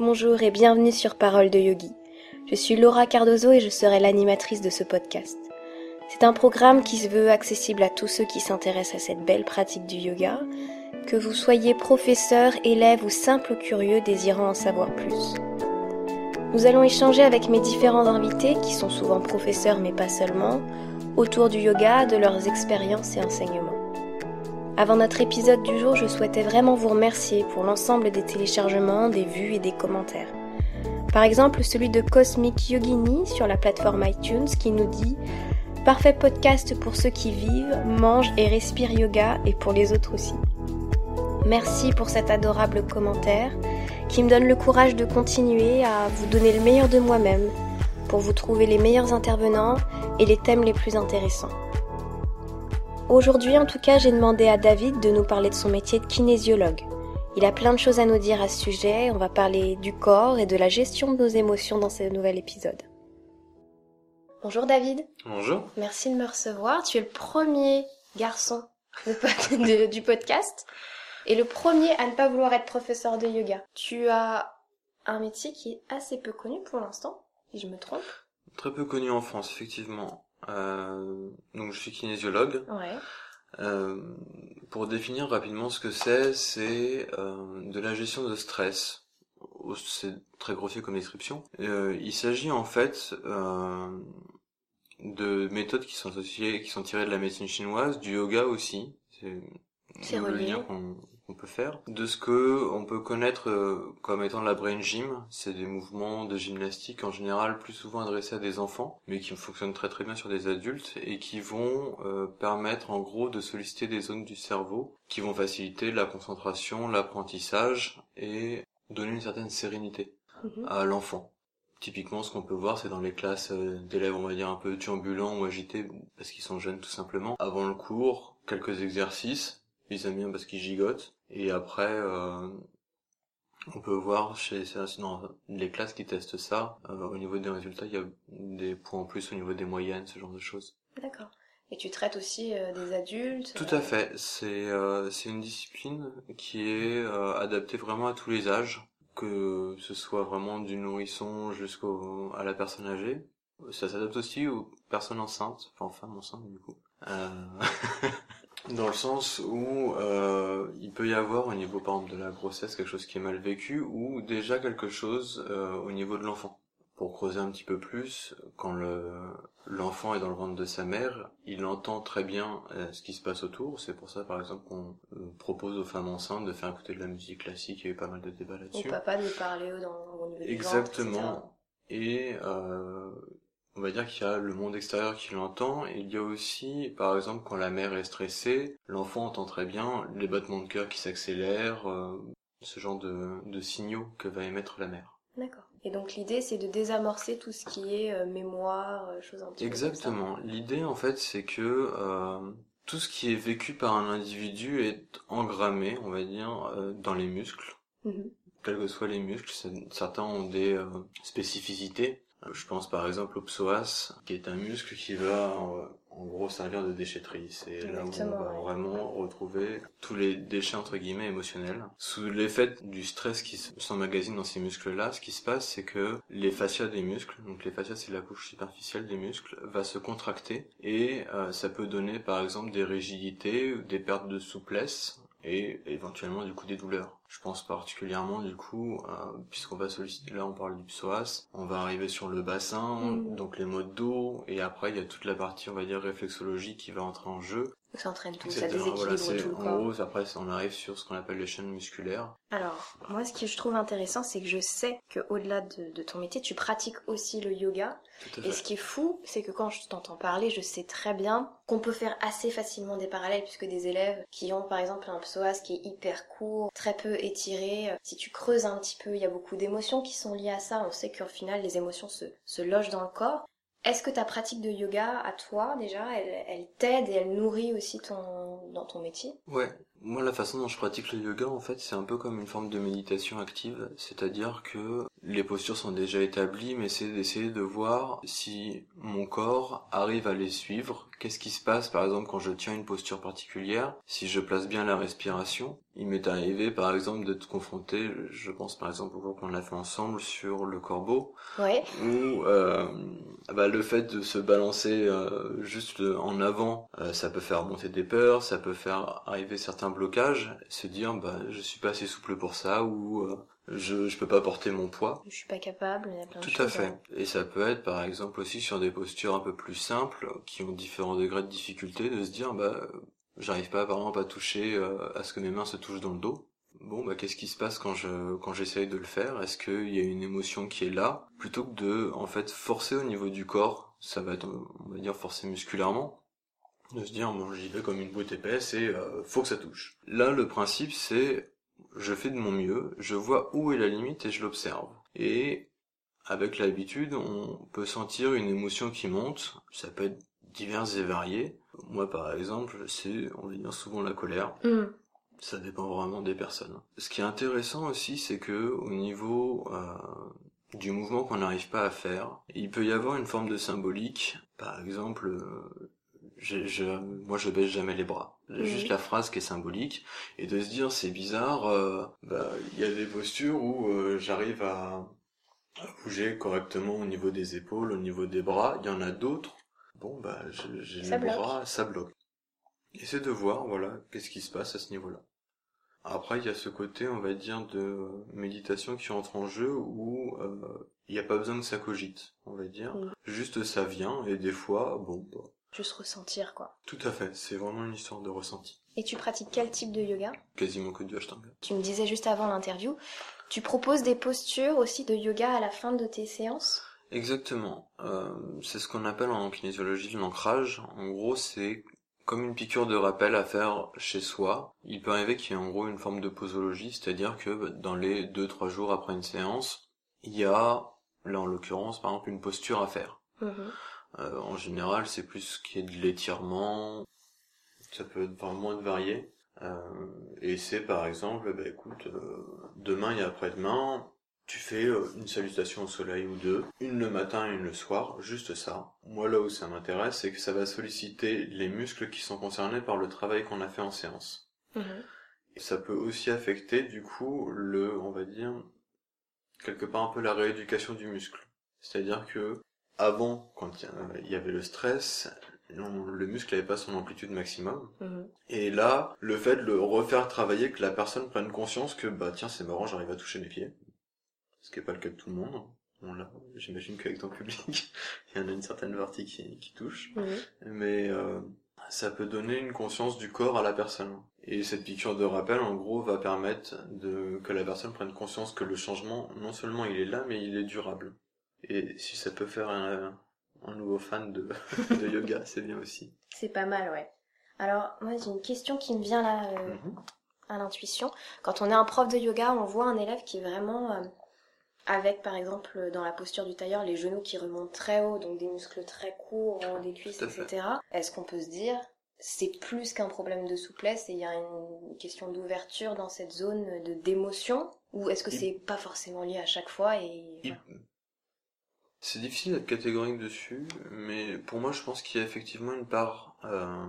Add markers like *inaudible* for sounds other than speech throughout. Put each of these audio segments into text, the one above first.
bonjour et bienvenue sur Parole de Yogi. Je suis Laura Cardozo et je serai l'animatrice de ce podcast. C'est un programme qui se veut accessible à tous ceux qui s'intéressent à cette belle pratique du yoga, que vous soyez professeur, élève ou simple curieux désirant en savoir plus. Nous allons échanger avec mes différents invités, qui sont souvent professeurs mais pas seulement, autour du yoga, de leurs expériences et enseignements. Avant notre épisode du jour, je souhaitais vraiment vous remercier pour l'ensemble des téléchargements, des vues et des commentaires. Par exemple, celui de Cosmic Yogini sur la plateforme iTunes qui nous dit Parfait podcast pour ceux qui vivent, mangent et respirent yoga et pour les autres aussi. Merci pour cet adorable commentaire qui me donne le courage de continuer à vous donner le meilleur de moi-même pour vous trouver les meilleurs intervenants et les thèmes les plus intéressants. Aujourd'hui, en tout cas, j'ai demandé à David de nous parler de son métier de kinésiologue. Il a plein de choses à nous dire à ce sujet. On va parler du corps et de la gestion de nos émotions dans ce nouvel épisode. Bonjour David. Bonjour. Merci de me recevoir. Tu es le premier garçon *laughs* du podcast et le premier à ne pas vouloir être professeur de yoga. Tu as un métier qui est assez peu connu pour l'instant, si je me trompe. Très peu connu en France, effectivement. Euh, donc je suis kinésiologue. Ouais. Euh, pour définir rapidement ce que c'est, c'est euh, de la gestion de stress. Oh, c'est très grossier comme description. Euh, il s'agit en fait euh, de méthodes qui sont associées, qui sont tirées de la médecine chinoise, du yoga aussi. C'est relié on peut faire. De ce que on peut connaître euh, comme étant la brain gym, c'est des mouvements de gymnastique en général plus souvent adressés à des enfants, mais qui fonctionnent très très bien sur des adultes et qui vont euh, permettre en gros de solliciter des zones du cerveau qui vont faciliter la concentration, l'apprentissage et donner une certaine sérénité mhm. à l'enfant. Typiquement, ce qu'on peut voir, c'est dans les classes euh, d'élèves, on va dire, un peu turbulents ou agités, parce qu'ils sont jeunes tout simplement. Avant le cours, quelques exercices, ils aiment bien parce qu'ils gigotent. Et après, euh, on peut voir chez dans les classes qui testent ça, euh, au niveau des résultats, il y a des points en plus au niveau des moyennes, ce genre de choses. D'accord. Et tu traites aussi euh, des adultes Tout à fait. C'est c'est une discipline qui est adaptée vraiment à tous les âges, que ce soit vraiment du nourrisson jusqu'au à la personne âgée. Ça s'adapte aussi aux personnes enceintes, enfin femmes enceintes du coup. *laughs* Dans le sens où euh, il peut y avoir au niveau par exemple de la grossesse quelque chose qui est mal vécu ou déjà quelque chose euh, au niveau de l'enfant. Pour creuser un petit peu plus, quand le l'enfant est dans le ventre de sa mère, il entend très bien euh, ce qui se passe autour. C'est pour ça par exemple qu'on euh, propose aux femmes enceintes de faire écouter de la musique classique. Il y a eu pas mal de débats là-dessus. Ou papa de parler au, dans, au niveau Exactement. Et euh, on va dire qu'il y a le monde extérieur qui l'entend, et il y a aussi, par exemple, quand la mère est stressée, l'enfant entend très bien les battements de cœur qui s'accélèrent, euh, ce genre de, signaux que va émettre la mère. D'accord. Et donc l'idée, c'est de désamorcer tout ce qui est euh, mémoire, euh, choses un petit Exactement. L'idée, en fait, c'est que tout ce qui est vécu par un individu est engrammé, on va dire, dans les muscles. Mhm. Quels que soient les muscles, certains ont des spécificités. Euh, je pense par exemple au psoas, qui est un muscle qui va en, gros servir de déchetterie. C'est là où on va vraiment retrouver tous les déchets entre guillemets émotionnels. Sous l'effet du stress qui s'emmagasine dans ces muscles-là, ce qui se passe, c'est que les fascias des muscles, donc les fascias c'est la couche superficielle des muscles, va se contracter et euh, ça peut donner par exemple des rigidités, des pertes de souplesse et éventuellement du coup des douleurs. Je pense particulièrement du coup, euh, puisqu'on va solliciter, là on parle du psoas, on va arriver sur le bassin, mm. donc les modes d'eau, et après il y a toute la partie on va dire réflexologie qui va entrer en jeu, ça entraîne tout, ça déséquilibre tout le En gros, après, on arrive sur ce qu'on appelle les chaînes musculaires. Alors, moi, ce que je trouve intéressant, c'est que je sais que au-delà de, ton métier, tu pratiques aussi le yoga. Et ce qui est fou, c'est que quand je t'entends parler, je sais très bien qu'on peut faire assez facilement des parallèles, puisque des élèves qui ont, par exemple, un psoas qui est hyper court, très peu étiré, si tu creuses un petit peu, il y a beaucoup d'émotions qui sont liées à ça. On sait qu'au final, les émotions se, se logent dans le corps. Est-ce que ta pratique de yoga, à toi déjà, elle, t'aide et elle nourrit aussi ton dans ton métier? Ouais, Moi, la façon dont je pratique le yoga, en fait, c'est un peu comme une forme de méditation active, c'est-à-dire que les postures sont déjà établies, mais c'est d'essayer de voir si mon corps arrive à les suivre. Qu'est-ce qui se passe, par exemple, quand je tiens une posture particulière, si je place bien la respiration. Il m'est arrivé, par exemple, d'être confronté, je pense par exemple au cours qu'on a fait ensemble sur le corbeau, ouais. où euh, bah, le fait de se balancer euh, juste en avant, euh, ça peut faire monter des peurs, ça peut faire arriver certains blocages, se dire bah je suis pas assez souple pour ça ou euh, je je peux pas porter mon poids. Je suis pas capable. Il y a plein Tout de à fait. Et ça peut être par exemple aussi sur des postures un peu plus simples qui ont différents degrés de difficulté de se dire bah j'arrive pas par exemple à toucher euh, à ce que mes mains se touchent dans le dos. Bon bah qu'est-ce qui se passe quand je quand j'essaye de le faire? Est-ce qu'il y a une émotion qui est là? Plutôt que de en fait forcer au niveau du corps Ça va être on va dire forcer musculairement de se dire bon j'y vais comme une boîte épaisse et euh, faut que ça touche. Là le principe c'est je fais de mon mieux, je vois où est la limite et je l'observe. Et avec l'habitude, on peut sentir une émotion qui monte, ça peut être diverses et variées. Moi par exemple, c'est on va dire souvent la colère. Hum. Ça dépend vraiment des personnes. Ce qui est intéressant aussi, c'est que au niveau euh, du mouvement qu'on n'arrive pas à faire, il peut y avoir une forme de symbolique. Par exemple, euh, je, je, moi je baisse jamais les bras. Juste la phrase qui est symbolique et de se dire c'est bizarre. euh, bah, Il y a des postures où euh, j'arrive à, à bouger correctement au niveau des épaules, au niveau des bras. Il y en a d'autres. Bon bah j'ai les bloque. bras, ça bloque. Essaie de voir, voilà, qu'est-ce qui se passe à ce niveau-là. Après, il y a ce côté, on va dire, de méditation qui entre en jeu où euh, il n'y a pas besoin que ça cogite, on va dire. Juste ça vient, et des fois, bon, bah, Juste ressentir, quoi. tout à fait, c'est vraiment une histoire de ressenti. Et tu pratiques quel type de yoga? Quasiment que du Ashtanga. Tu me disais juste avant l'interview, tu proposes des postures aussi de yoga à la fin de tes séances? Exactement. Euh, c'est ce qu'on appelle en kinésiologie l'ancrage. En gros, c'est comme une piqûre de rappel à faire chez soi. Il peut arriver qu'il y ait en gros une forme de posologie, c'est-à-dire que dans les deux trois jours après une séance, il y a, là en l'occurrence, par exemple, une posture à faire. Mhm. Euh, en général, c'est plus ce qui est de l'étirement. Ça peut être vraiment de varié. Euh, et c'est par exemple, bah écoute, euh, demain et après-demain, tu fais euh, une salutation au soleil ou deux, une le matin et une le soir, juste ça. Moi là où ça m'intéresse, c'est que ça va solliciter les muscles qui sont concernés par le travail qu'on a fait en séance. Mhm. Et ça peut aussi affecter du coup le, on va dire, quelque part un peu la rééducation du muscle. C'est-à-dire que avant, quand il y avait le stress, le muscle n'avait pas son amplitude maximum. Mhm. Et là, le fait de le refaire travailler, que la personne prenne conscience que bah tiens c'est marrant, j'arrive à toucher mes pieds, ce qui est pas le cas de tout le monde. On l'a, j'imagine qu'avec ton public, *laughs* il y en a une certaine partie qui, qui touche, Mhm. mais euh, ça peut donner une conscience du corps à la personne. Et cette piqûre de rappel, en gros, va permettre de que la personne prenne conscience que le changement, non seulement il est là, mais il est durable. Et si ça peut faire un, un nouveau fan de, *laughs* de yoga, c'est bien aussi. C'est pas mal, ouais. Alors, moi, j'ai une question qui me vient là euh, Mhm. à l'intuition. Quand on est un prof de yoga, on voit un élève qui est vraiment euh, avec, par exemple, dans la posture du tailleur, les genoux qui remontent très haut, donc des muscles très courts, des cuisses, etc. Est-ce qu'on peut se dire, c'est plus qu'un problème de souplesse et il y a une question d'ouverture dans cette zone d'émotion? Ou est-ce que Il- c'est pas forcément lié à chaque fois et Il- C'est difficile d'être catégorique dessus, mais pour moi je pense qu'il y a effectivement une part euh,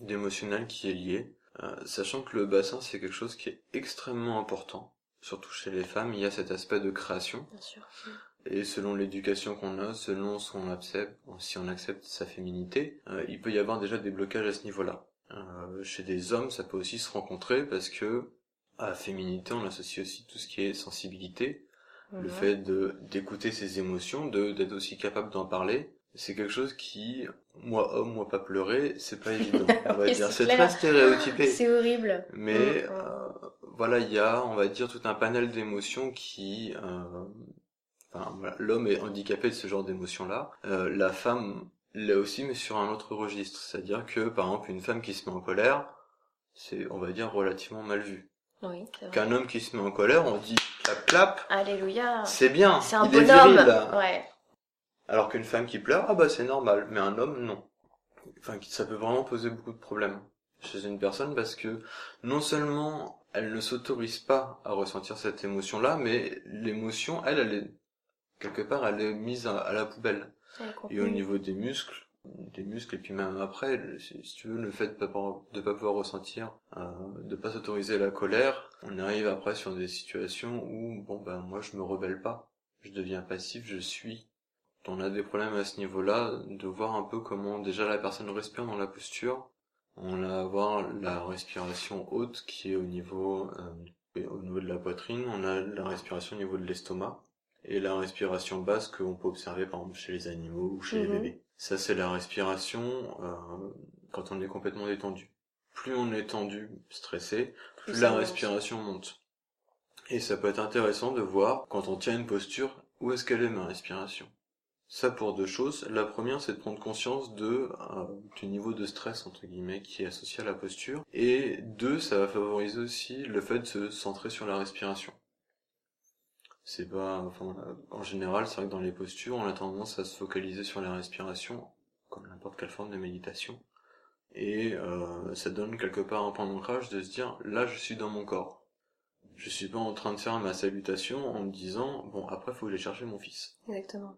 d'émotionnel qui est liée, Euh, sachant que le bassin c'est quelque chose qui est extrêmement important, surtout chez les femmes, il y a cet aspect de création, Bien sûr. et selon l'éducation qu'on a, selon ce qu'on accepte, si on accepte sa féminité, euh, il peut y avoir déjà des blocages à ce niveau-là. Euh, chez des hommes, ça peut aussi se rencontrer parce que à féminité, on associe aussi tout ce qui est sensibilité, le fait de d'écouter ses émotions, de d'être aussi capable d'en parler, c'est quelque chose qui, moi homme, moi pas pleurer, c'est pas évident. *laughs* On va dire, c'est très stéréotypé. C'est horrible. Mais Mm, euh, voilà, il y a, on va dire, tout un panel d'émotions qui, euh, enfin voilà, l'homme est handicapé de ce genre d'émotions-là. Euh, la femme l'est aussi, mais sur un autre registre. C'est-à-dire que, par exemple, une femme qui se met en colère, c'est, on va dire, relativement mal vu. Oui. Qu'un homme qui se met en colère, on dit clap clap, Alléluia. c'est bien, C'est un il est bonhomme. Ouais. Alors qu'une femme qui pleure, ah bah c'est normal, mais un homme, non. Enfin, qui- ça peut vraiment poser beaucoup de problèmes. chez une personne parce que non seulement elle ne s'autorise pas à ressentir cette émotion-là, mais l'émotion, elle, elle est quelque part, elle est mise à, la poubelle. Et au niveau des muscles, des muscles et puis même après, si, tu veux, le fait de pas de pas pouvoir ressentir, euh, de pas s'autoriser la colère, on arrive après sur des situations où bon ben moi je me rebelle pas, je deviens passif, je suis. On a des problèmes à ce niveau-là, de voir un peu comment déjà la personne respire dans la posture. On a à voir la respiration haute qui est au niveau euh, au niveau de la poitrine, on a la respiration au niveau de l'estomac et la respiration basse qu'on peut observer par exemple chez les animaux ou chez les mhm. bébés. Ça c'est la respiration euh, quand on est complètement détendu. Plus on est tendu, stressé, plus, la respiration monte. Et ça peut être intéressant de voir quand on tient une posture où est-ce qu'elle est ma respiration. Ça pour deux choses. La première, c'est de prendre conscience de euh, du niveau de stress entre guillemets qui est associé à la posture. Et deux, ça va favoriser aussi le fait de se centrer sur la respiration c'est pas enfin en général c'est vrai que dans les postures on a tendance à se focaliser sur la respiration comme n'importe quelle forme de méditation. Et euh, ça donne quelque part un point d'ancrage de se dire là je suis dans mon corps. Je suis pas en train de faire ma salutation en me disant bon après faut aller chercher mon fils. Exactement.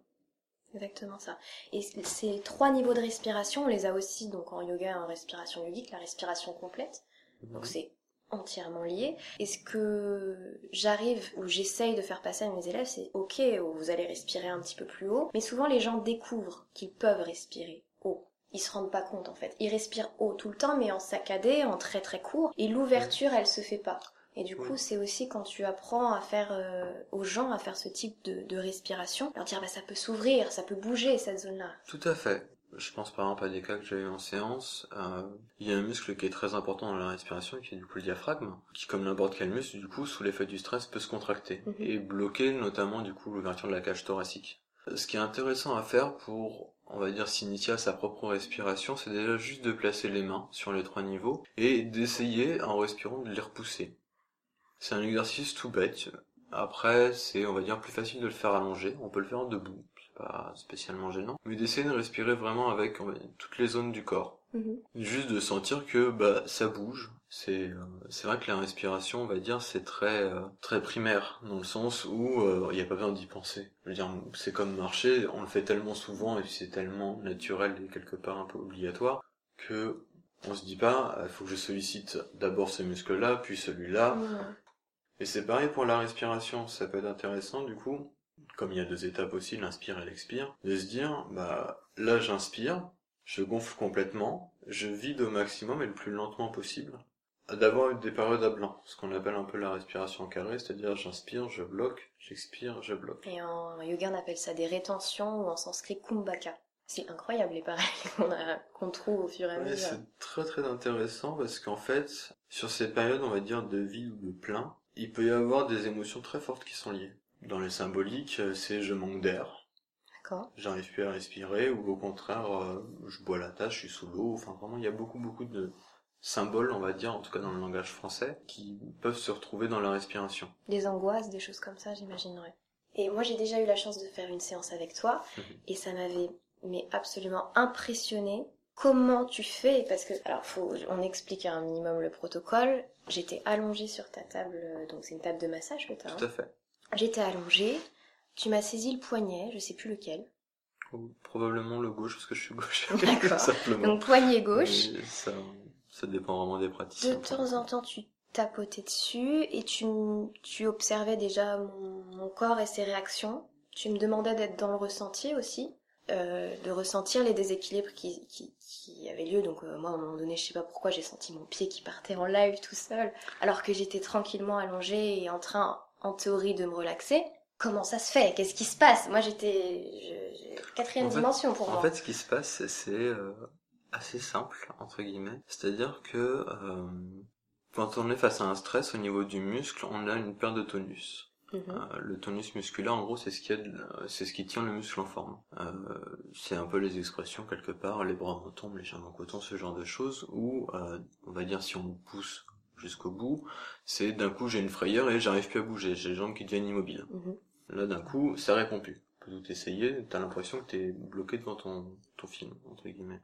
Exactement ça. Et ces trois niveaux de respiration on les a aussi donc en yoga en respiration yogique la respiration complète. Donc c'est entièrement lié. Et ce que j'arrive ou j'essaye de faire passer à mes élèves, c'est ok, vous allez respirer un petit peu plus haut, mais souvent les gens découvrent qu'ils peuvent respirer haut. Ils se rendent pas compte en fait. Ils respirent haut tout le temps, mais en saccadé, en très très court, et l'ouverture, elle se fait pas. Et du coup, c'est aussi quand tu apprends à faire euh, aux gens à faire ce type de, de respiration, leur dire bah ça peut s'ouvrir, ça peut bouger cette zone-là. Tout à fait. Je pense par exemple à des cas que j'ai eu en séance. Euh, il y a un muscle qui est très important dans la respiration, qui est du coup le diaphragme, qui comme n'importe quel muscle, du coup, sous l'effet du stress, peut se contracter mhm. et bloquer notamment du coup l'ouverture de la cage thoracique. Ce qui est intéressant à faire pour, on va dire, s'initier à sa propre respiration, c'est déjà juste de placer les mains sur les trois niveaux et d'essayer, en respirant, de les repousser. C'est un exercice tout bête. Après, c'est, on va dire, plus facile de le faire allonger. On peut le faire en pas spécialement gênant, mais d'essayer de respirer vraiment avec toutes les zones du corps. Mhm. Juste de sentir que bah ça bouge. C'est euh, c'est vrai que la respiration, on va dire, c'est très euh, très primaire dans le sens où euh, il n'y a pas besoin d'y penser. Je veux dire, c'est comme marcher, on le fait tellement souvent et c'est tellement naturel et quelque part un peu obligatoire que on se dit pas, il faut que je sollicite d'abord ce muscle-là, puis celui-là. Et c'est pareil pour la respiration, ça peut être intéressant du coup comme il y a deux étapes aussi, l'inspire et l'expire, de se dire, bah, là j'inspire, je gonfle complètement, je vide au maximum et le plus lentement possible, d'avoir des périodes à blanc, ce qu'on appelle un peu la respiration carrée, c'est-à-dire j'inspire, je bloque, j'expire, je bloque. Et en yoga on appelle ça des rétentions ou en sanskrit kumbhaka. C'est incroyable les pareils *laughs* qu'on trouve au fur et à mesure. C'est très très intéressant parce qu'en fait, sur ces périodes, on va dire, de vide ou de plein, il peut y avoir des émotions très fortes qui sont liées. Dans les symboliques, euh, c'est je manque d'air. D'accord. J'arrive plus à respirer, ou au contraire, euh, je bois la tasse, je suis sous l'eau. Enfin, vraiment, il y a beaucoup, beaucoup de symboles, on va dire, en tout cas dans le langage français, qui peuvent se retrouver dans la respiration. Des angoisses, des choses comme ça, j'imaginerais. Et moi, j'ai déjà eu la chance de faire une séance avec toi, mhm. et ça m'avait mais absolument impressionné comment tu fais parce que alors faut on explique un minimum le protocole j'étais allongée sur ta table donc c'est une table de massage que tu as tout à fait J'étais allongée, tu m'as saisi le poignet, je sais plus lequel. probablement le gauche, parce que je suis gauche. *laughs* *laughs* D'accord. Donc poignet gauche. Ça, ça, dépend vraiment des praticiens. De temps en temps, tu tapotais dessus et tu, tu observais déjà mon, corps et ses réactions. Tu me demandais d'être dans le ressenti aussi. Euh, de ressentir les déséquilibres qui, qui, qui avaient lieu. Donc euh, moi, à un moment donné, je sais pas pourquoi, j'ai senti mon pied qui partait en live tout seul, alors que j'étais tranquillement allongée et en train en théorie de me relaxer. Comment ça se fait? Qu'est-ce qui se passe? Moi, j'étais quatrième dimension pour moi. En fait, ce qui se passe, c'est euh, assez simple entre guillemets. C'est-à-dire que euh, quand on est face à un stress au niveau du muscle, on a une perte de tonus. Mhm. Euh, le tonus musculaire, en gros, c'est ce qui c'est ce qui tient le muscle en forme. c'est un peu les expressions quelque part, les bras me tombent, les jambes en coton, ce genre de choses, où on va dire si on pousse jusqu'au bout, c'est d'un coup j'ai une frayeur et j'arrive plus à bouger, j'ai les jambes qui deviennent immobiles. Mhm. Là d'un coup, ça répond plus. Tu peux tout essayer, t'as l'impression que t'es bloqué devant ton, ton film, entre guillemets.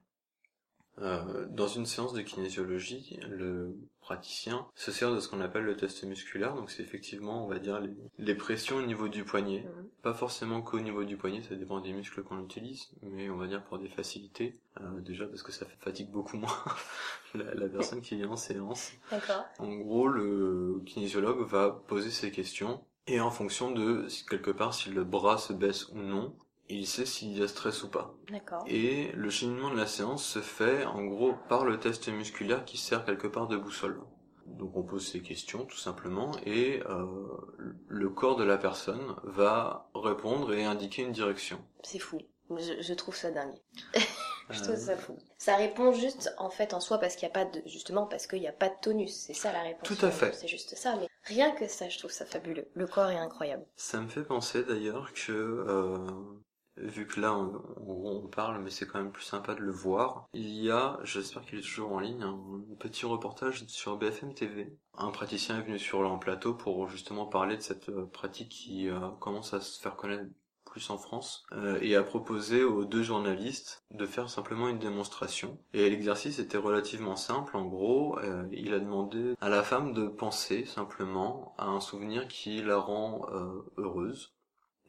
Euh, dans une séance de kinésiologie, le praticien se sert de ce qu'on appelle le test musculaire, donc c'est effectivement, on va dire, les, pressions au niveau du poignet. Mhm. Pas forcément qu'au niveau du poignet, ça dépend des muscles qu'on utilise, mais on va dire pour des facilités, euh, déjà parce que ça fatigue beaucoup moins *laughs* la, personne qui vient en séance. D'accord. En gros, le kinésiologue va poser ses questions, et en fonction de, quelque part, si le bras se baisse ou non, il sait s'il y a stress ou pas. D'accord. Et le cheminement de la séance se fait en gros par le test musculaire qui sert quelque part de boussole. Donc on pose ces questions tout simplement et euh, le corps de la personne va répondre et indiquer une direction. C'est fou. Je, trouve ça dingue. *laughs* je trouve ça fou. Ça répond juste en fait en soi parce qu'il n'y a pas de justement parce qu'il n'y a pas de tonus. C'est ça la réponse. Tout à fait. C'est juste ça. Mais rien que ça, je trouve ça fabuleux. Le corps est incroyable. Ça me fait penser d'ailleurs que euh, vu que là on, parle, mais c'est quand même plus sympa de le voir. Il y a, j'espère qu'il est toujours en ligne, un petit reportage sur BFM TV. Un praticien est venu sur un plateau pour justement parler de cette euh, pratique qui euh, commence à se faire connaître plus en France euh, et a proposé aux deux journalistes de faire simplement une démonstration. Et l'exercice était relativement simple. En gros, il a demandé à la femme de penser simplement à un souvenir qui la rend heureuse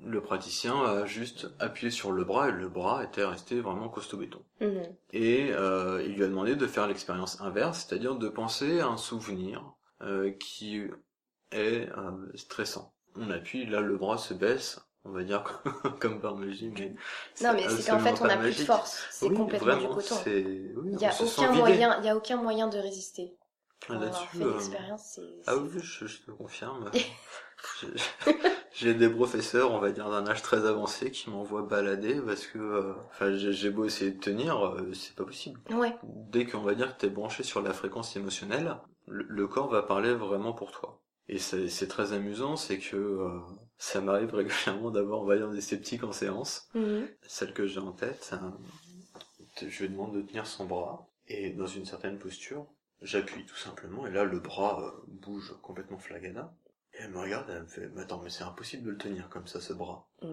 le praticien a juste appuyé sur le bras et le bras était resté vraiment costaud béton. Mhm. Et euh, il lui a demandé de faire l'expérience inverse, c'est-à-dire de penser à un souvenir euh, qui est euh, stressant. On appuie, là le bras se baisse, on va dire *laughs* comme par magie, mais non mais c'est qu'en fait on n'a plus de force, c'est complètement du coton. il y a aucun moyen, il y a aucun moyen de résister. Fait l'expérience, c'est ah oui, je, je te confirme. *laughs* *laughs* j'ai des professeurs, on va dire d'un âge très avancé, qui m'envoient balader parce que, euh, enfin, j'ai beau essayer de tenir, euh, c'est pas possible. Ouais. Dès qu'on va dire que t'es branché sur la fréquence émotionnelle, le, corps va parler vraiment pour toi. Et c'est très amusant, c'est que euh, ça m'arrive régulièrement d'avoir, on va dire, des sceptiques en séance. Mhm. Celle que j'ai en tête, je lui demande de tenir son bras et dans une certaine posture, j'appuie tout simplement et là le bras bouge complètement flagana elle me regarde, elle me fait, mais attends, mais c'est impossible de le tenir comme ça, ce bras. Mm.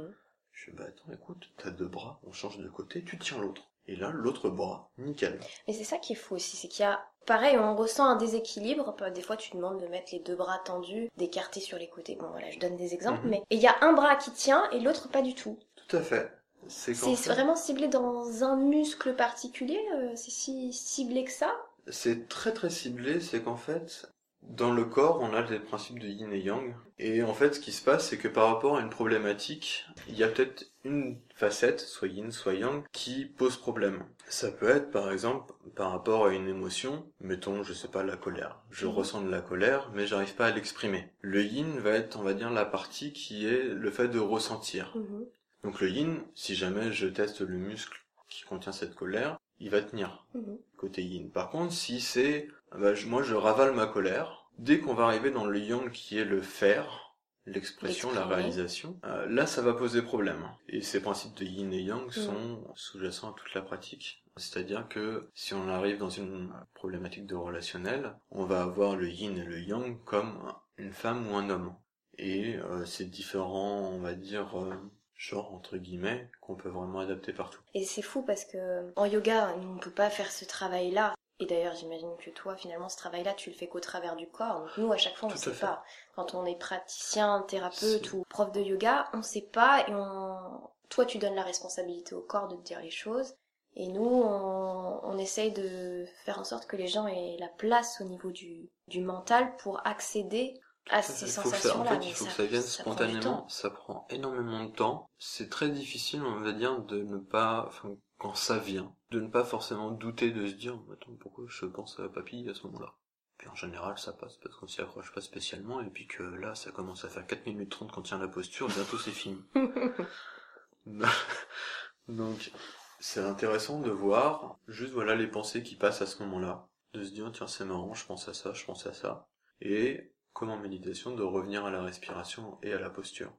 Je fais, bah attends, écoute, t'as deux bras, on change de côté, tu tiens l'autre. Et là, l'autre bras, nickel. Mais c'est ça qui est fou aussi, c'est qu'il y a, pareil, on ressent un déséquilibre. Des fois, tu demandes de mettre les deux bras tendus, d'écarter sur les côtés. Bon, voilà, je donne des exemples, mhm. mais il y a un bras qui tient et l'autre pas du tout. Tout à fait. C'est vraiment ciblé dans un muscle particulier euh, C'est si ciblé que ça? C'est très très ciblé, c'est qu'en fait, dans le corps, on a des principes de yin et yang. Et en fait, ce qui se passe, c'est que par rapport à une problématique, il y a peut-être une facette, soit yin, soit yang, qui pose problème. Ça peut être, par exemple, par rapport à une émotion, mettons, je sais pas, la colère. Je mhm. ressens de la colère, mais j'arrive pas à l'exprimer. Le yin va être, on va dire, la partie qui est le fait de ressentir. Mhm. Donc le yin, si jamais je teste le muscle qui contient cette colère, il va tenir mhm. côté yin. Par contre, si c'est bah, moi je ravale ma colère, dès qu'on va arriver dans le yang qui est le faire, l'expression, la réalisation, euh, là ça va poser problème. Et ces principes de yin et yang mhm. sont sous-jacents à toute la pratique. C'est-à-dire que si on arrive dans une problématique de relationnel, on va avoir le yin et le yang comme une femme ou un homme. Et euh, c'est différent, on va dire, euh, genre entre guillemets qu'on peut vraiment adapter partout. Et c'est fou parce que en yoga, nous on peut pas faire ce travail-là. Et d'ailleurs, j'imagine que toi, finalement, ce travail-là, tu le fais qu'au travers du corps. Donc nous, à chaque fois, on ne sait pas. Quand on est praticien, thérapeute ou prof de yoga, on ne sait pas et on... Toi, tu donnes la responsabilité au corps de te dire les choses. Et nous, on, on essaye de faire en sorte que les gens aient la place au niveau du, du mental pour accéder à ces sensations-là. En fait, il faut que ça vienne spontanément. Ça prend énormément de temps. C'est très difficile, on va dire, de ne pas, enfin, quand ça vient, de ne pas forcément douter de se dire, attends, pourquoi je pense à papy à ce moment-là? Puis en général, ça passe parce qu'on s'y accroche pas spécialement, et puis que là, ça commence à faire 4 minutes 30 qu'on tient la posture, bientôt c'est fini. *laughs* *laughs* Donc, c'est intéressant de voir juste voilà les pensées qui passent à ce moment-là, de se dire tiens c'est marrant, je pense à ça, je pense à ça, et comme en méditation, de revenir à la respiration et à la posture.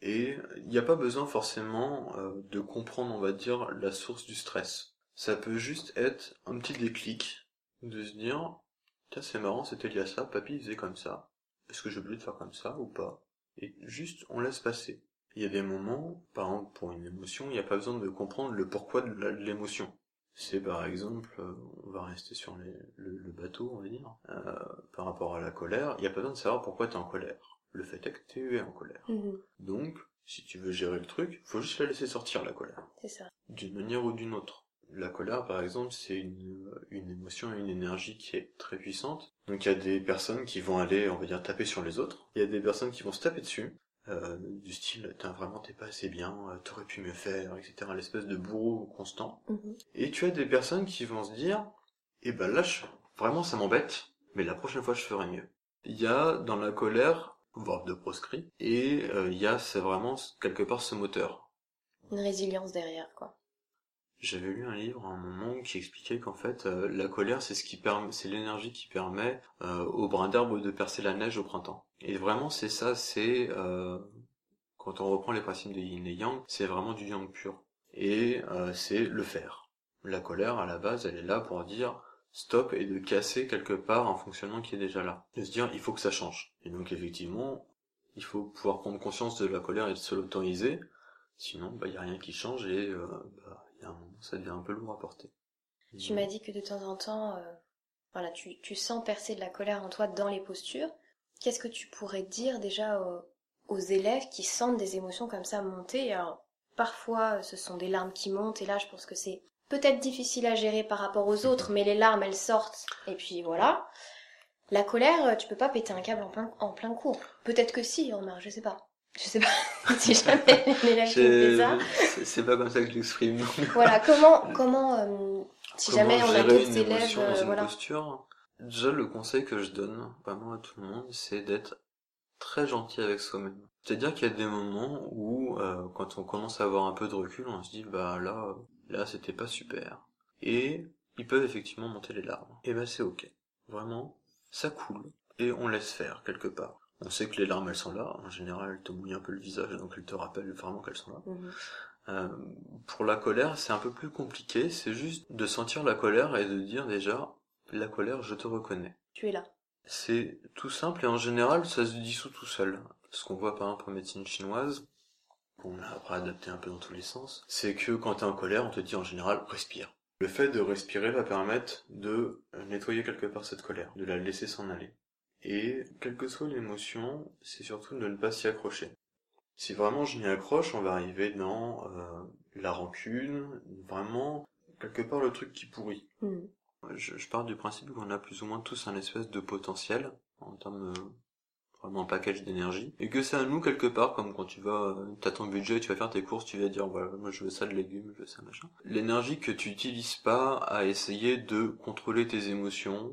Et il n'y a pas besoin forcément euh, de comprendre, on va dire, la source du stress. Ça peut juste être un petit déclic de se dire, tiens c'est marrant, c'était lié à ça, papy faisait comme ça. Est-ce que j'ai oublié de faire comme ça ou pas? Et juste, on laisse passer. Il y a des moments, par exemple pour une émotion, il n'y a pas besoin de comprendre le pourquoi de l'émotion. C'est par exemple, on va rester sur le, bateau, on va dire, euh, par rapport à la colère, il n'y a pas besoin de savoir pourquoi tu es en colère. Le fait est que tu es en colère. Mhm. Donc, si tu veux gérer le truc, faut juste la laisser sortir, la colère. C'est ça. D'une manière ou d'une autre. La colère, par exemple, c'est une, une émotion et une énergie qui est très puissante. Donc il y a des personnes qui vont aller, on va dire, taper sur les autres. Il y a des personnes qui vont se taper dessus. Euh, du style t'as vraiment t'es pas assez bien, euh, t'aurais pu mieux faire, etc. L'espèce de bourreau constant. Mhm. Et tu as des personnes qui vont se dire, eh ben là, vraiment ça m'embête, mais la prochaine fois je ferai mieux. Il y a dans la colère, voire de proscrit, et euh, il y a c'est vraiment quelque part ce moteur. Une résilience derrière, quoi. J'avais lu un livre à un moment qui expliquait qu'en fait la colère c'est ce qui permet, c'est l'énergie qui permet au brin d'arbre de percer la neige au printemps. Et vraiment, c'est ça, c'est euh, quand on reprend les principes de Yin et Yang, c'est vraiment du Yang pur. Et euh, c'est le faire. La colère, à la base, elle est là pour dire stop et de casser quelque part un fonctionnement qui est déjà là. De se dire, il faut que ça change. Et donc, effectivement, il faut pouvoir prendre conscience de la colère et de se l'autoriser. Sinon, bah, il n'y a rien qui change et euh, bah, ça devient un peu lourd à porter. Tu m'as dit que de temps en temps, voilà, tu sens percer de la colère en toi dans les postures. Qu'est-ce que tu pourrais dire déjà aux, élèves qui sentent des émotions comme ça monter? Alors, parfois, ce sont des larmes qui montent, et là, je pense que c'est peut-être difficile à gérer par rapport aux autres, mais les larmes, elles sortent, et puis voilà. La colère, tu peux pas péter un câble en plein, en plein cours. Peut-être que si, Omar, je sais pas. Je sais pas *laughs* si jamais un élève fait ça. C'est pas comme ça que je l'exprime. voilà, comment, *laughs* comment, euh, si jamais on a d'autres élèves, euh, voilà. Posture? Déjà, le conseil que je donne vraiment à tout le monde, c'est d'être très gentil avec soi-même. C'est-à-dire qu'il y a des moments où, euh, quand on commence à avoir un peu de recul, on se dit, bah là, là, c'était pas super. Et ils peuvent effectivement monter les larmes. Et bah c'est ok. Vraiment, ça coule. Et on laisse faire, quelque part. On sait que les larmes, elles sont là. En général, elles te mouillent un peu le visage, donc elles te rappellent vraiment qu'elles sont là. Mhm. Euh, pour la colère, c'est un peu plus compliqué. C'est juste de sentir la colère et de dire déjà, la colère, je te reconnais. Tu es là. C'est tout simple et en général, ça se dissout tout seul. Ce qu'on voit par exemple en médecine chinoise, qu'on a après adapté un peu dans tous les sens, c'est que quand t'es en colère, on te dit en général, respire. Le fait de respirer va permettre de nettoyer quelque part cette colère, de la laisser s'en aller. Et quelle que soit l'émotion, c'est surtout de ne pas s'y accrocher. Si vraiment je m'y accroche, on va arriver dans euh, la rancune, vraiment quelque part le truc qui pourrit. Hmm je, je pars du principe qu'on a plus ou moins tous un espèce de potentiel en termes de vraiment un package d'énergie et que c'est à nous quelque part comme quand tu vas t'as ton budget tu vas faire tes courses tu vas dire voilà moi je veux ça de légumes je veux ça machin l'énergie que tu utilises pas à essayer de contrôler tes émotions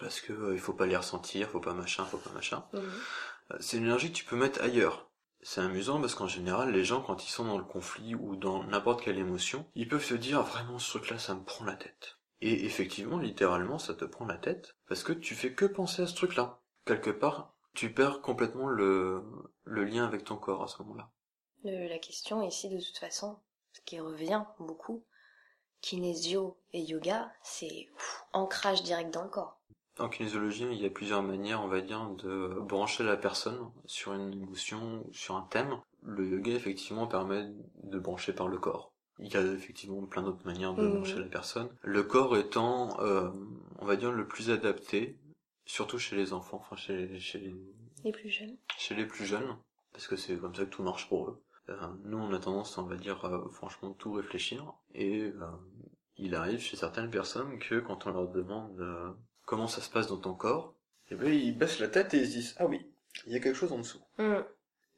parce que euh, il faut pas les ressentir faut pas machin faut pas machin mhm. euh, c'est une énergie que tu peux mettre ailleurs c'est amusant parce qu'en général, les gens, quand ils sont dans le conflit ou dans n'importe quelle émotion, ils peuvent se dire, vraiment, ce truc-là, ça me prend la tête. Et effectivement, littéralement, ça te prend la tête, parce que tu fais que penser à ce truc-là. Quelque part, tu perds complètement le, le lien avec ton corps à ce moment-là. La question ici, de toute façon, ce qui revient beaucoup, kinésio et yoga, c'est ancrage direct dans le corps. En kinésiologie, il y a plusieurs manières, on va dire, de brancher la personne sur une émotion, sur un thème. Le yoga, effectivement, permet de brancher par le corps. Il y a effectivement plein d'autres manières de mmh. manger la personne. Le corps étant, euh, on va dire, le plus adapté, surtout chez les enfants, enfin chez, chez les... plus jeunes. Chez les plus jeunes, parce que c'est comme ça que tout marche pour eux. Euh, nous, on a tendance, on va dire, euh, franchement, tout réfléchir. Et euh, il arrive chez certaines personnes que quand on leur demande euh, comment ça se passe dans ton corps, eh ben, ils baissent la tête et ils se disent, ah oui, il y a quelque chose en dessous. Mmh.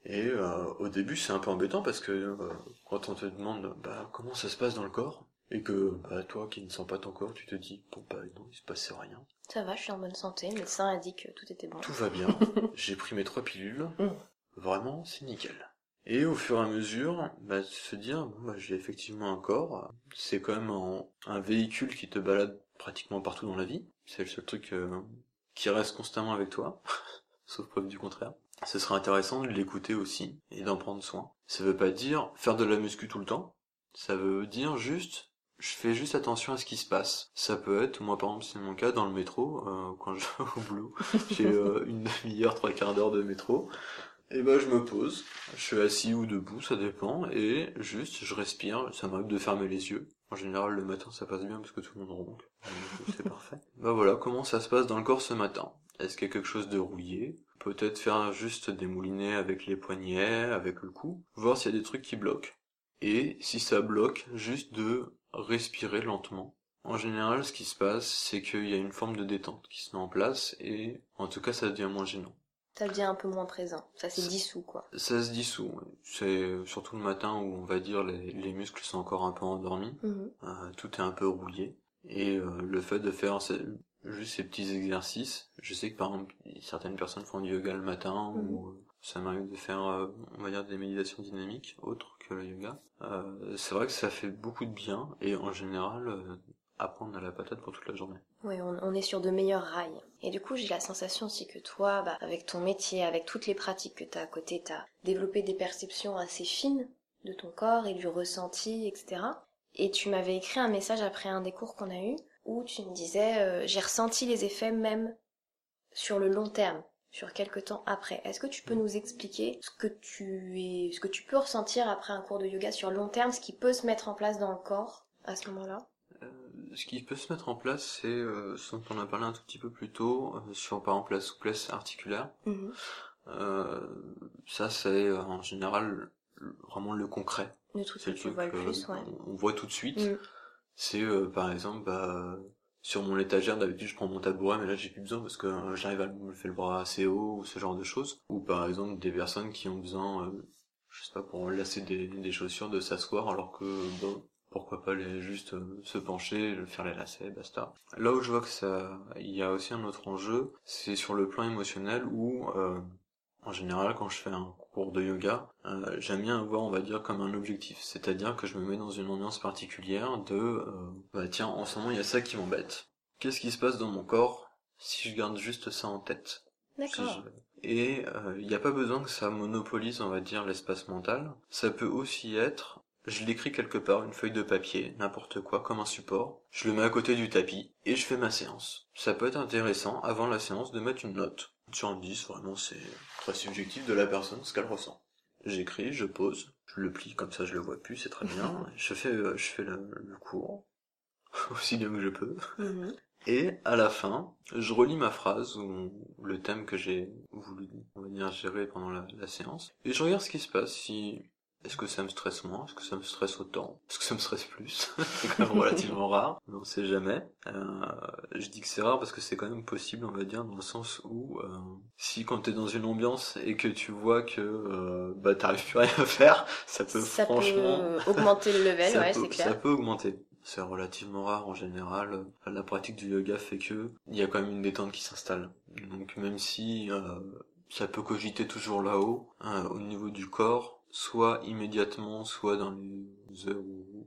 Et euh, au début, c'est un peu embêtant parce que euh, quand on te demande bah, comment ça se passe dans le corps, et que bah, toi qui ne sens pas ton corps, tu te dis bon bah non, il se passe rien. Ça va, je suis en bonne santé, le médecin a dit que tout était bon. Tout va bien, *laughs* j'ai pris mes trois pilules, mm. vraiment c'est nickel. Et au fur et à mesure, bah, se dire bon bah j'ai effectivement un corps, c'est quand même un, véhicule qui te balade pratiquement partout dans la vie, c'est le seul truc euh, qui reste constamment avec toi, *laughs* sauf preuve du contraire ce serait intéressant de l'écouter aussi et d'en prendre soin. Ça veut pas dire faire de la muscu tout le temps. Ça veut dire juste, je fais juste attention à ce qui se passe. Ça peut être, moi par exemple c'est mon cas, dans le métro, euh, quand je vais au boulot, *laughs* j'ai euh, une demi-heure, trois quarts d'heure de métro. Et ben je me pose, je suis assis ou debout, ça dépend, et juste je respire, ça m'arrive de fermer les yeux. En général le matin ça passe bien parce que tout le monde ronque, c'est *laughs* parfait. Bah voilà, comment ça se passe dans le corps ce matin? Est-ce qu'il y a quelque chose de rouillé? Peut-être faire juste des moulinets avec les poignets, avec le cou, voir s'il y a des trucs qui bloquent. Et si ça bloque, juste de respirer lentement. En général, ce qui se passe, c'est qu'il y a une forme de détente qui se met en place et en tout cas ça devient moins gênant. Ça devient un peu moins présent, ça se dissout quoi. Ça se dissout, c'est surtout le matin où on va dire les, les muscles sont encore un peu endormis, mhm. euh, tout est un peu rouillé et euh, le fait de faire juste ces petits exercices, je sais que par exemple certaines personnes font du yoga le matin mhm. ou euh, ça m'arrive de faire on va dire des méditations dynamiques autres que le yoga. c'est vrai que ça fait beaucoup de bien et en général apprendre à la patate pour toute la journée. Oui, on, est sur de meilleurs rails. Et du coup, j'ai la sensation aussi que toi, bah, avec ton métier, avec toutes les pratiques que tu as à côté, tu as développé des perceptions assez fines de ton corps et du ressenti, etc. Et tu m'avais écrit un message après un des cours qu'on a eu où tu me disais euh, j'ai ressenti les effets même sur le long terme, sur quelques temps après. Est-ce que tu peux nous expliquer ce que tu es, ce que tu peux ressentir après un cours de yoga sur le long terme, ce qui peut se mettre en place dans le corps à ce moment-là? Ce qui peut se mettre en place, c'est euh, ce dont on a parlé un tout petit peu plus tôt, euh, sur par exemple la souplesse articulaire. Mhm. Euh, ça, c'est en général vraiment le concret. Le truc que tu vois le plus, ouais. on, voit tout de suite. Mhm. C'est par exemple, bah, sur mon étagère, d'habitude je prends mon tabouret, mais là j'ai plus besoin parce que j'arrive à me faire le bras assez haut ou ce genre de choses. Ou par exemple des personnes qui ont besoin, je sais pas, pour lasser des, chaussures, de s'asseoir alors que bon, pourquoi pas les juste euh, se pencher, faire les lacets, basta. Là où je vois que ça, il y a aussi un autre enjeu, c'est sur le plan émotionnel où, euh, en général, quand je fais un cours de yoga, euh, j'aime bien avoir, on va dire, comme un objectif. C'est-à-dire que je me mets dans une ambiance particulière de, bah tiens, en ce moment, il y a ça qui m'embête. Qu'est-ce qui se passe dans mon corps si je garde juste ça en tête? D'accord. Et il n'y a pas besoin que ça monopolise, on va dire, l'espace mental. Ça peut aussi être je l'écris quelque part, une feuille de papier, n'importe quoi, comme un support. Je le mets à côté du tapis et je fais ma séance. Ça peut être intéressant, avant la séance, de mettre une note. Sur un 10, vraiment, c'est très subjectif de la personne, ce qu'elle ressent. J'écris, je pose, je le plie comme ça, je le vois plus, c'est très bien. *laughs* je fais, euh, je fais le, cours, *laughs* aussi bien que je peux. Mhm. Et à la fin, je relis ma phrase ou le thème que j'ai voulu, on va dire, gérer pendant la, la séance. Et je regarde ce qui se passe, si est-ce que ça me stresse moins? Est-ce que ça me stresse autant? Est-ce que ça me stresse plus? *laughs* C'est quand même relativement rare, on ne sait jamais. Euh, je dis que c'est rare parce que c'est quand même possible, on va dire, dans le sens où euh, si quand t'es dans une ambiance et que tu vois que euh, bah t'arrives plus à rien *laughs* faire, ça peut ça franchement peut *laughs* augmenter le level, ouais, c'est clair. Ça peut augmenter. C'est relativement rare en général. La pratique du yoga fait que il y a quand même une détente qui s'installe. Donc même si euh, ça peut cogiter toujours là-haut, hein, au niveau du corps, soit immédiatement, soit dans les heures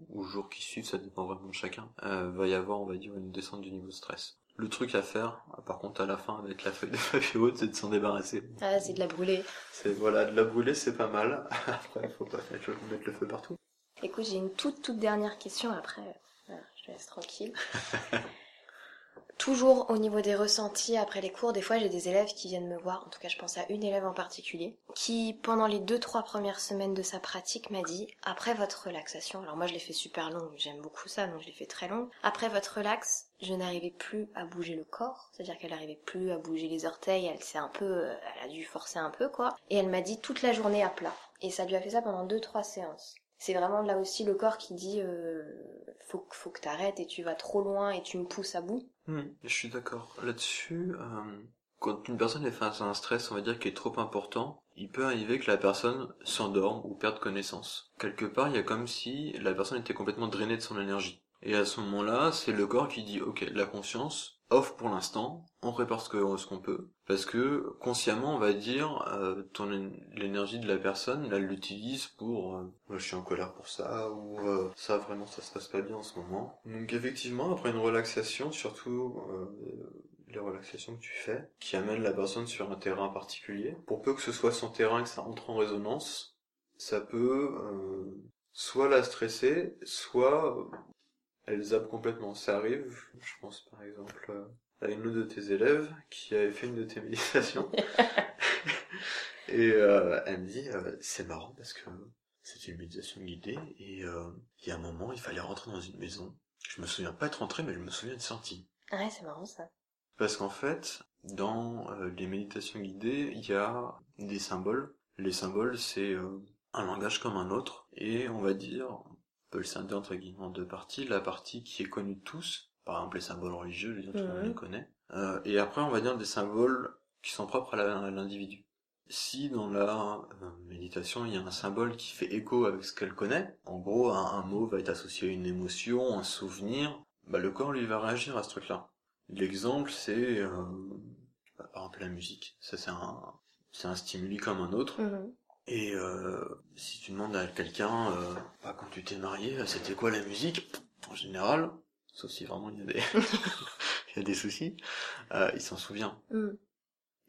ou, jours qui suivent, ça dépend vraiment de chacun, euh, va y avoir, on va dire, une descente du niveau de stress. Le truc à faire, ah, par contre à la fin avec la feuille de papier *laughs* haute, c'est de s'en débarrasser. Ah, c'est de la brûler. C'est voilà, de la brûler, c'est pas mal. *laughs* Après, il faut pas mettre le feu partout. Écoute, j'ai une toute toute dernière question. Après, euh, je te laisse tranquille. *laughs* Toujours au niveau des ressentis après les cours, des fois j'ai des élèves qui viennent me voir, en tout cas je pense à une élève en particulier, qui pendant les deux trois premières semaines de sa pratique m'a dit après votre relaxation, alors moi je l'ai fait super long, j'aime beaucoup ça donc je l'ai fait très long, après votre relax, je n'arrivais plus à bouger le corps, c'est-à-dire qu'elle n'arrivait plus à bouger les orteils, elle s'est un peu, elle a dû forcer un peu quoi, et elle m'a dit toute la journée à plat. Et ça lui a fait ça pendant deux trois séances c'est vraiment là aussi le corps qui dit euh, faut, faut que t'arrêtes et tu vas trop loin et tu me pousses à bout. Hmm, je suis d'accord. Là-dessus, euh, quand une personne est face à un stress, on va dire, qui est trop important, il peut arriver que la personne s'endorme ou perde connaissance. Quelque part, il y a comme si la personne était complètement drainée de son énergie. Et à ce moment-là, c'est le corps qui dit, ok, la conscience, off pour l'instant, on prépare ce qu'on peut, parce que consciemment on va dire euh, ton l'énergie de la personne, elle l'utilise pour euh, je suis en colère pour ça ou euh, ça vraiment ça se passe pas bien en ce moment. Donc effectivement après une relaxation, surtout les relaxations que tu fais, qui amènent la personne sur un terrain particulier, pour peu que ce soit son terrain que ça entre en résonance, ça peut soit la stresser, soit elle zappe complètement. Ça arrive, je pense par exemple euh, à une de tes élèves qui avait fait une de tes méditations. *laughs* Et euh, elle me dit, euh, c'est marrant parce que c'est une méditation guidée et euh, il y a un moment, il fallait rentrer dans une maison. Je me souviens pas être rentré, mais je me souviens être sorti. Ouais, c'est marrant ça. Parce qu'en fait, dans les méditations guidées, il y a des symboles. Les symboles, c'est un langage comme un autre, et on va dire, peut le scinder entre guillemets en deux parties. La partie qui est connue de tous, par exemple les symboles religieux, je veux dire, tout le monde Mhm. les connaît. Euh, et après, on va dire des symboles qui sont propres à l'individu. Si dans la euh, méditation, il y a un symbole qui fait écho avec ce qu'elle connaît, en gros, un, un mot va être associé à une émotion, un souvenir, bah, le corps lui va réagir à ce truc-là. L'exemple, c'est euh, bah, par exemple la musique. Ça, c'est un, c'est un stimuli comme un autre. Mhm. Et euh, si tu demandes à quelqu'un, euh, bah, quand tu t'es marié, c'était quoi la musique? En général, sauf si vraiment il y a des, *laughs* il y a des soucis, euh, il s'en souvient. Mhm.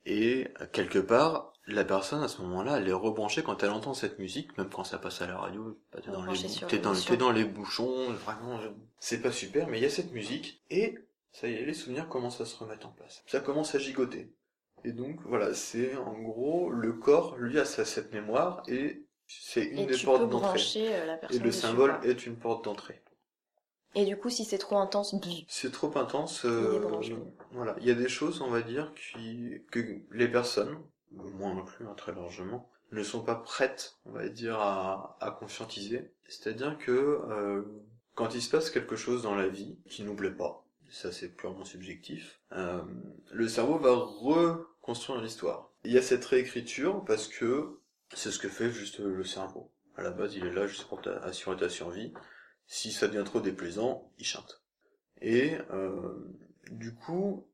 Et euh, quelque part, la personne à ce moment-là, elle est rebranchée quand elle entend cette musique, même quand ça passe à la radio. bah, t'es dans, les, t'es dans, l'émotion. t'es dans les bouchons, vraiment, c'est pas super, mais il y a cette musique, et ça y est, les souvenirs commencent à se remettre en place. Ça commence à gigoter. Et donc, voilà, c'est en gros, le corps, lui, a sa, cette mémoire, et c'est une Et des portes d'entrée. euh, Et le symbole est une porte d'entrée. Et du coup, si c'est trop intense, C'est trop intense. Euh, voilà, il y a des choses, on va dire, qui que les personnes, moi inclus hein, très largement, ne sont pas prêtes, on va dire, à, à conscientiser. C'est-à-dire que euh, quand il se passe quelque chose dans la vie qui nous plaît pas, ça c'est purement subjectif, euh, le cerveau va reconstruire l'histoire. Il y a cette réécriture parce que c'est ce que fait juste le cerveau. À la base, il est là juste pour assurer ta survie. Si ça devient trop déplaisant, il chante. Et euh, du coup,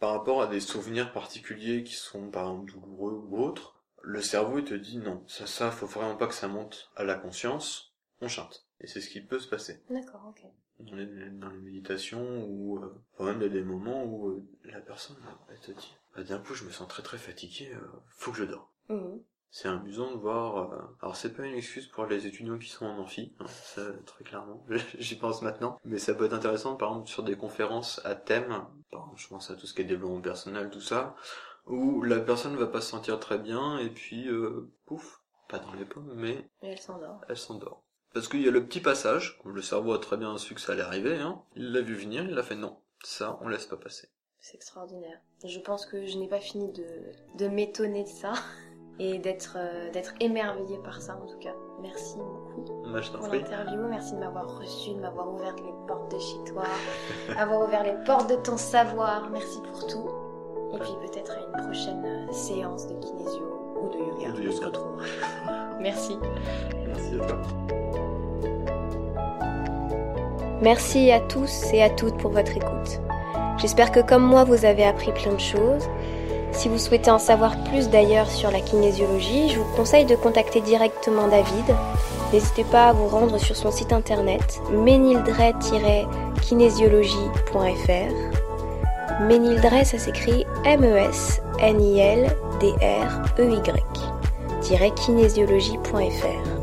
par rapport à des souvenirs particuliers qui sont par exemple douloureux ou autres, le cerveau il te dit non, ça, ça, faut vraiment pas que ça monte à la conscience, on chante. Et c'est ce qui peut se passer D'accord, ok. dans les, dans les méditations ou euh, enfin, même il y a des moments où euh, la personne elle te dit bah, d'un coup je me sens très très fatigué, euh, faut que je dors. Mhm. C'est amusant de voir. euh, Alors c'est pas une excuse pour les étudiants qui sont en amphi, hein, ça très clairement. *laughs* J'y pense maintenant, mais ça peut être intéressant par exemple sur des conférences à thème. Je pense à tout ce qui est développement personnel, tout ça, où la personne va pas se sentir très bien et puis euh, pouf, pas dans les pommes, mais Et elle s'endort. elle s'endort. Parce qu'il y a le petit passage, comme le cerveau a très bien su que ça allait arriver, hein, il l'a vu venir, il a fait non, ça on laisse pas passer. C'est extraordinaire. Je pense que je n'ai pas fini de, de m'étonner de ça *laughs* et d'être euh, d'être émerveillée par ça en tout cas. Merci beaucoup t'en pour l'interview, merci de m'avoir reçu, de m'avoir ouvert les portes de chez toi, *laughs* avoir ouvert les portes de ton savoir. Merci pour tout. Et puis peut-être à une prochaine euh, séance de kinésio ou de yoga. Ou de yoga. *laughs* Merci. Merci à toi. Merci à tous et à toutes pour votre écoute. J'espère que comme moi vous avez appris plein de choses. Si vous souhaitez en savoir plus d'ailleurs sur la kinésiologie, je vous conseille de contacter directement David. N'hésitez pas à vous rendre sur son site internet menildray-kinésiologie.fr. Menildray, ça s'écrit M-E-S-N-I-L-D-R-E-Y. kinésiologie.fr.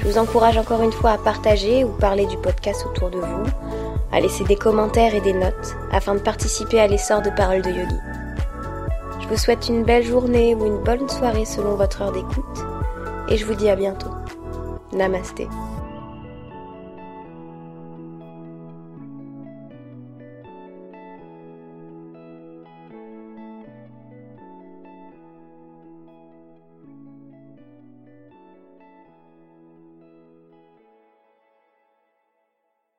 Je vous encourage encore une fois à partager ou parler du podcast autour de vous, à laisser des commentaires et des notes afin de participer à l'essor de Paroles de Yogi. Je vous souhaite une belle journée ou une bonne soirée selon votre heure d'écoute et je vous dis à bientôt. Namasté.